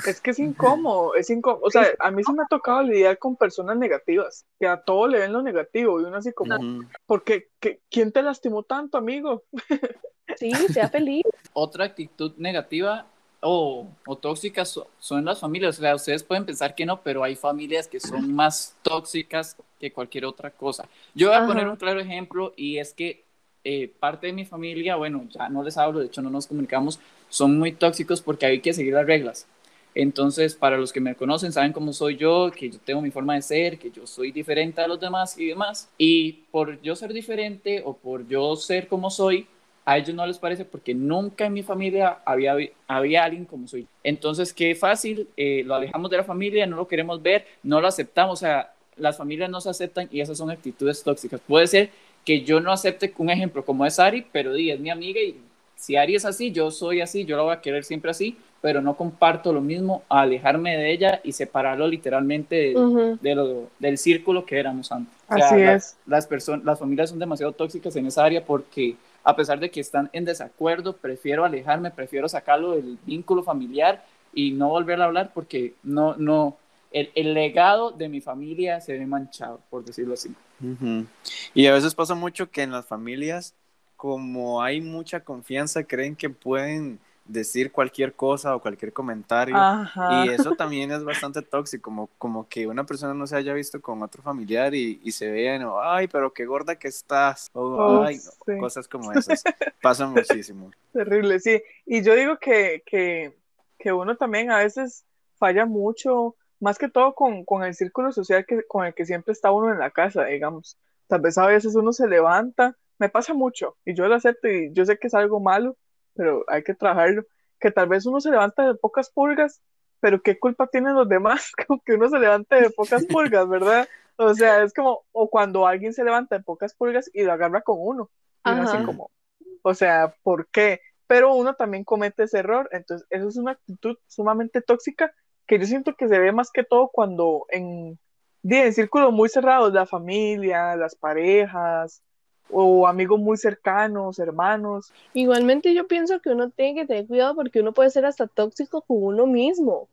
[SPEAKER 3] Es que es incómodo, es incómodo. O sea, a mí sí me ha tocado lidiar con personas negativas, que a todo le ven lo negativo y uno así como,
[SPEAKER 2] Ujú.
[SPEAKER 3] ¿por qué? ¿Qué- ¿Quién te lastimó tanto, amigo?
[SPEAKER 4] Sí, sea feliz.
[SPEAKER 1] Otra actitud negativa o, o tóxica so- son las familias. O sea, ustedes pueden pensar que no, pero hay familias que son más tóxicas que cualquier otra cosa. Yo voy a
[SPEAKER 4] Ajá.
[SPEAKER 1] poner un claro ejemplo y es que eh, parte de mi familia, bueno, ya no les hablo, de hecho no nos comunicamos, son muy tóxicos porque hay que seguir las reglas. Entonces, para los que me conocen, saben cómo soy yo, que yo tengo mi forma de ser, que yo soy diferente a los demás y demás. Y por yo ser diferente o por yo ser como soy, a ellos no les parece porque nunca en mi familia había, había alguien como soy. Entonces, qué fácil, eh, lo alejamos de la familia, no lo queremos ver, no lo aceptamos, o sea, las familias no se aceptan y esas son actitudes tóxicas. Puede ser que yo no acepte un ejemplo como es Ari, pero di, es mi amiga y si Ari es así, yo soy así, yo la voy a querer siempre así, pero no comparto lo mismo alejarme de ella y separarlo literalmente de,
[SPEAKER 4] Ujú.
[SPEAKER 1] de lo- del círculo que éramos antes. O
[SPEAKER 3] Así
[SPEAKER 1] la-
[SPEAKER 3] es.
[SPEAKER 1] Las, personas, las familias son demasiado tóxicas en esa área porque a pesar de que están en desacuerdo, prefiero alejarme, prefiero sacarlo del vínculo familiar y no volver a hablar porque no, no, el, legado de mi familia se ve manchado, por decirlo así.
[SPEAKER 2] Y a veces pasa mucho que en las familias, como hay mucha confianza, creen que pueden decir cualquier cosa o cualquier comentario.
[SPEAKER 3] Ajá.
[SPEAKER 2] Y eso también es bastante tóxico, como, como que una persona no se haya visto con otro familiar y, y se vean, o, ay, pero qué gorda que estás, o
[SPEAKER 3] Oh,
[SPEAKER 2] ay, no", cosas como esas. Pasan muchísimo.
[SPEAKER 3] Terrible, sí. Y yo digo que, que, que uno también a veces falla mucho, más que todo con, con el círculo social que, con el que siempre está uno en la casa, digamos. Tal vez a veces uno se levanta, me pasa mucho, y yo lo acepto, y yo sé que es algo malo, pero hay que trabajarlo, que tal vez uno se levanta de pocas pulgas, pero ¿qué culpa tienen los demás con que uno se levante de pocas pulgas, verdad? O sea, es como, o cuando alguien se levanta de pocas pulgas y lo agarra con uno, y uno así como, o sea, ¿por qué? Pero uno también comete ese error, entonces eso es una actitud sumamente tóxica que yo siento que se ve más que todo cuando en, en círculos muy cerrados, la familia, las parejas, o amigos muy cercanos, hermanos.
[SPEAKER 4] Igualmente yo pienso que uno tiene que tener cuidado porque uno puede ser hasta tóxico con uno mismo.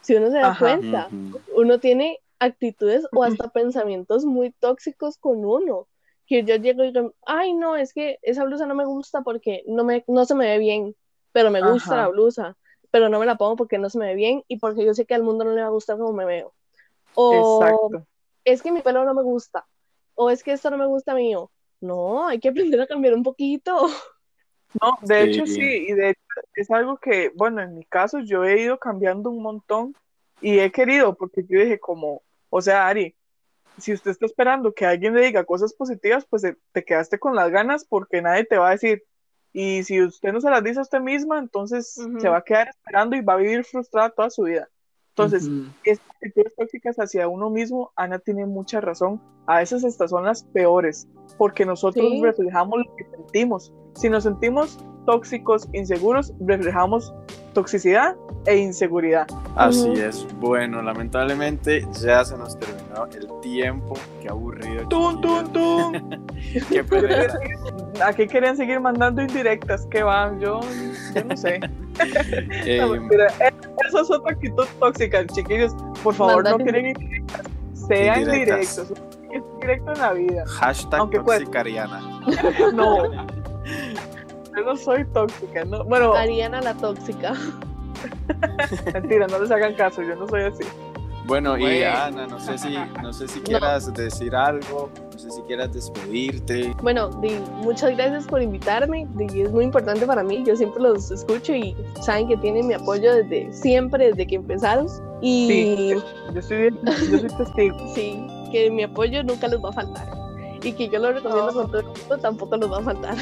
[SPEAKER 4] Si uno se da
[SPEAKER 3] Ajá.
[SPEAKER 4] cuenta, uno tiene actitudes o hasta pensamientos muy tóxicos con uno. Que yo llego y digo, ay no, es que esa blusa no me gusta porque no, me, no se me ve bien, pero me gusta
[SPEAKER 3] Ajá.
[SPEAKER 4] la blusa, pero no me la pongo porque no se me ve bien y porque yo sé que al mundo no le va a gustar como me veo. O
[SPEAKER 3] Exacto.
[SPEAKER 4] es que mi pelo no me gusta, o es que esto no me gusta mío. No, hay que aprender a cambiar un poquito.
[SPEAKER 3] No, de
[SPEAKER 2] Sí.
[SPEAKER 3] hecho sí, y de hecho es algo que, bueno, en mi caso yo he ido cambiando un montón y he querido, porque yo dije como, o sea, Ari, si usted está esperando que alguien le diga cosas positivas, pues eh, te quedaste con las ganas porque nadie te va a decir. Y si usted no se las dice a usted misma, entonces se va a quedar esperando y va a vivir frustrada toda su vida. Entonces,
[SPEAKER 1] Ujú.
[SPEAKER 3] estas actitudes tóxicas hacia uno mismo, Ana tiene mucha razón. A veces estas son las peores, porque nosotros
[SPEAKER 4] Sí.
[SPEAKER 3] reflejamos lo que sentimos. Si nos sentimos tóxicos, inseguros, reflejamos toxicidad e inseguridad.
[SPEAKER 2] Así es. Bueno, lamentablemente ya se nos terminó el tiempo. Qué aburrido. Chiquillos. Qué pereza.
[SPEAKER 3] Aquí querían seguir mandando indirectas, que van, yo, yo no sé.
[SPEAKER 2] Eh,
[SPEAKER 3] No, mentira. Eso es otra actitud tóxica, chiquillos. Por favor, no quieren indirectas. Sean
[SPEAKER 2] Indirectas.
[SPEAKER 3] directos. Es directo en la vida.
[SPEAKER 2] hashtag
[SPEAKER 3] Aunque pues-
[SPEAKER 2] toxicariana.
[SPEAKER 3] No. Yo no soy tóxica, no. Bueno,
[SPEAKER 4] Ariana la tóxica.
[SPEAKER 3] mentira, no les hagan caso, yo no soy así.
[SPEAKER 2] Bueno, y
[SPEAKER 1] Bueno.
[SPEAKER 2] Ana, no sé si, no sé si quieras decir algo, no sé si quieras despedirte.
[SPEAKER 4] Bueno, di, muchas gracias por invitarme. di, es muy importante para mí. Yo siempre los escucho y saben que tienen mi apoyo desde siempre, desde que empezaron. Y
[SPEAKER 3] Sí, yo soy, yo soy testigo.
[SPEAKER 4] sí, que mi apoyo nunca les va a faltar. Y que yo lo recomiendo
[SPEAKER 3] Oh.
[SPEAKER 4] con todo el mundo, tampoco les va a faltar.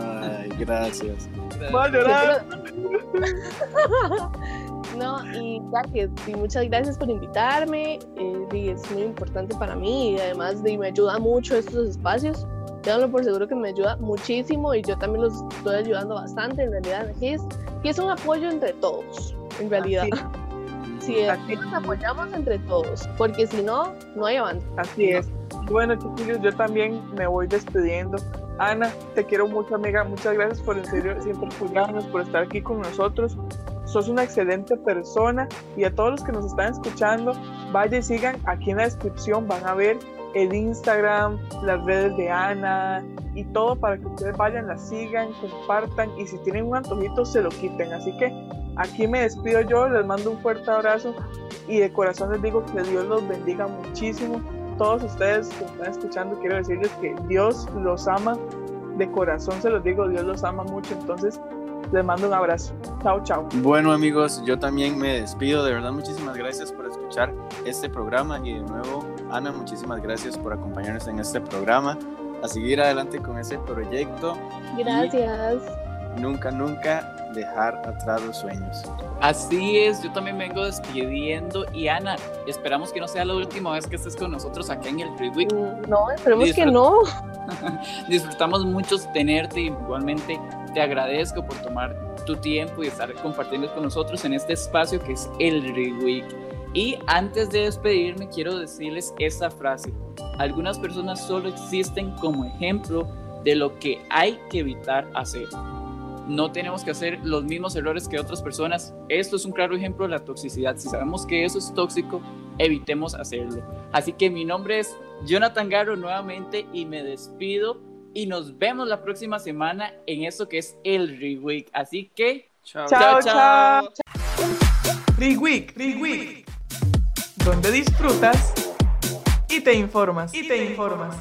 [SPEAKER 2] Ay, gracias.
[SPEAKER 3] Voy a llorar.
[SPEAKER 4] No, y ya que sí, muchas gracias por invitarme, eh, sí, es muy importante para mí y además me ayuda mucho estos espacios. Tenganlo por seguro que me ayuda muchísimo y yo también los estoy ayudando bastante en realidad. Aquí es, aquí es un apoyo entre todos, en realidad.
[SPEAKER 3] Así,
[SPEAKER 4] Sí,
[SPEAKER 3] Así.
[SPEAKER 4] aquí nos apoyamos entre todos, porque si no, no hay avance.
[SPEAKER 3] así es. Bueno, chiquillos, yo también me voy despidiendo. Ana, te quiero mucho, amiga. Muchas gracias por en serio siempre apoyarnos, por estar aquí con nosotros. Sos una excelente persona y a todos los que nos están escuchando, vaya y sigan aquí en la descripción, van a ver el Instagram, las redes de Ana y todo para que ustedes vayan, la sigan, compartan y si tienen un antojito se lo quiten. Así que aquí me despido yo, les mando un fuerte abrazo y de corazón les digo que Dios los bendiga muchísimo. Todos ustedes que están escuchando, quiero decirles que Dios los ama, de corazón se los digo, Dios los ama mucho, entonces les mando un abrazo. Chao, chao.
[SPEAKER 2] Bueno amigos, yo también me despido. De verdad, muchísimas gracias por escuchar este programa y de nuevo, Ana, muchísimas gracias por acompañarnos en este programa. A seguir adelante con ese proyecto.
[SPEAKER 4] Gracias.
[SPEAKER 2] Nunca, nunca dejar atrás los sueños.
[SPEAKER 1] Así es, yo también vengo despidiendo. Y Ana, esperamos que no sea la última vez que estés con nosotros acá en el Free Week.
[SPEAKER 4] Mm, No, esperemos que no.
[SPEAKER 1] Disfrutamos mucho tenerte y igualmente te agradezco por tomar tu tiempo y estar compartiendo con nosotros en este espacio que es el Free Week. Y antes de despedirme, quiero decirles esta frase. Algunas personas solo existen como ejemplo de lo que hay que evitar hacer. No tenemos que hacer los mismos errores que otras personas. Esto es un claro ejemplo de la toxicidad. Si sabemos que eso es tóxico, evitemos hacerlo. Así que mi nombre es Jonathan Garro nuevamente y me despido y nos vemos la próxima semana en esto que es el Reweek. Así que
[SPEAKER 2] Chao.
[SPEAKER 3] Chao,
[SPEAKER 1] chao.
[SPEAKER 3] chao. Free Week, Free Week. Donde disfrutas y te informas. Y te informas.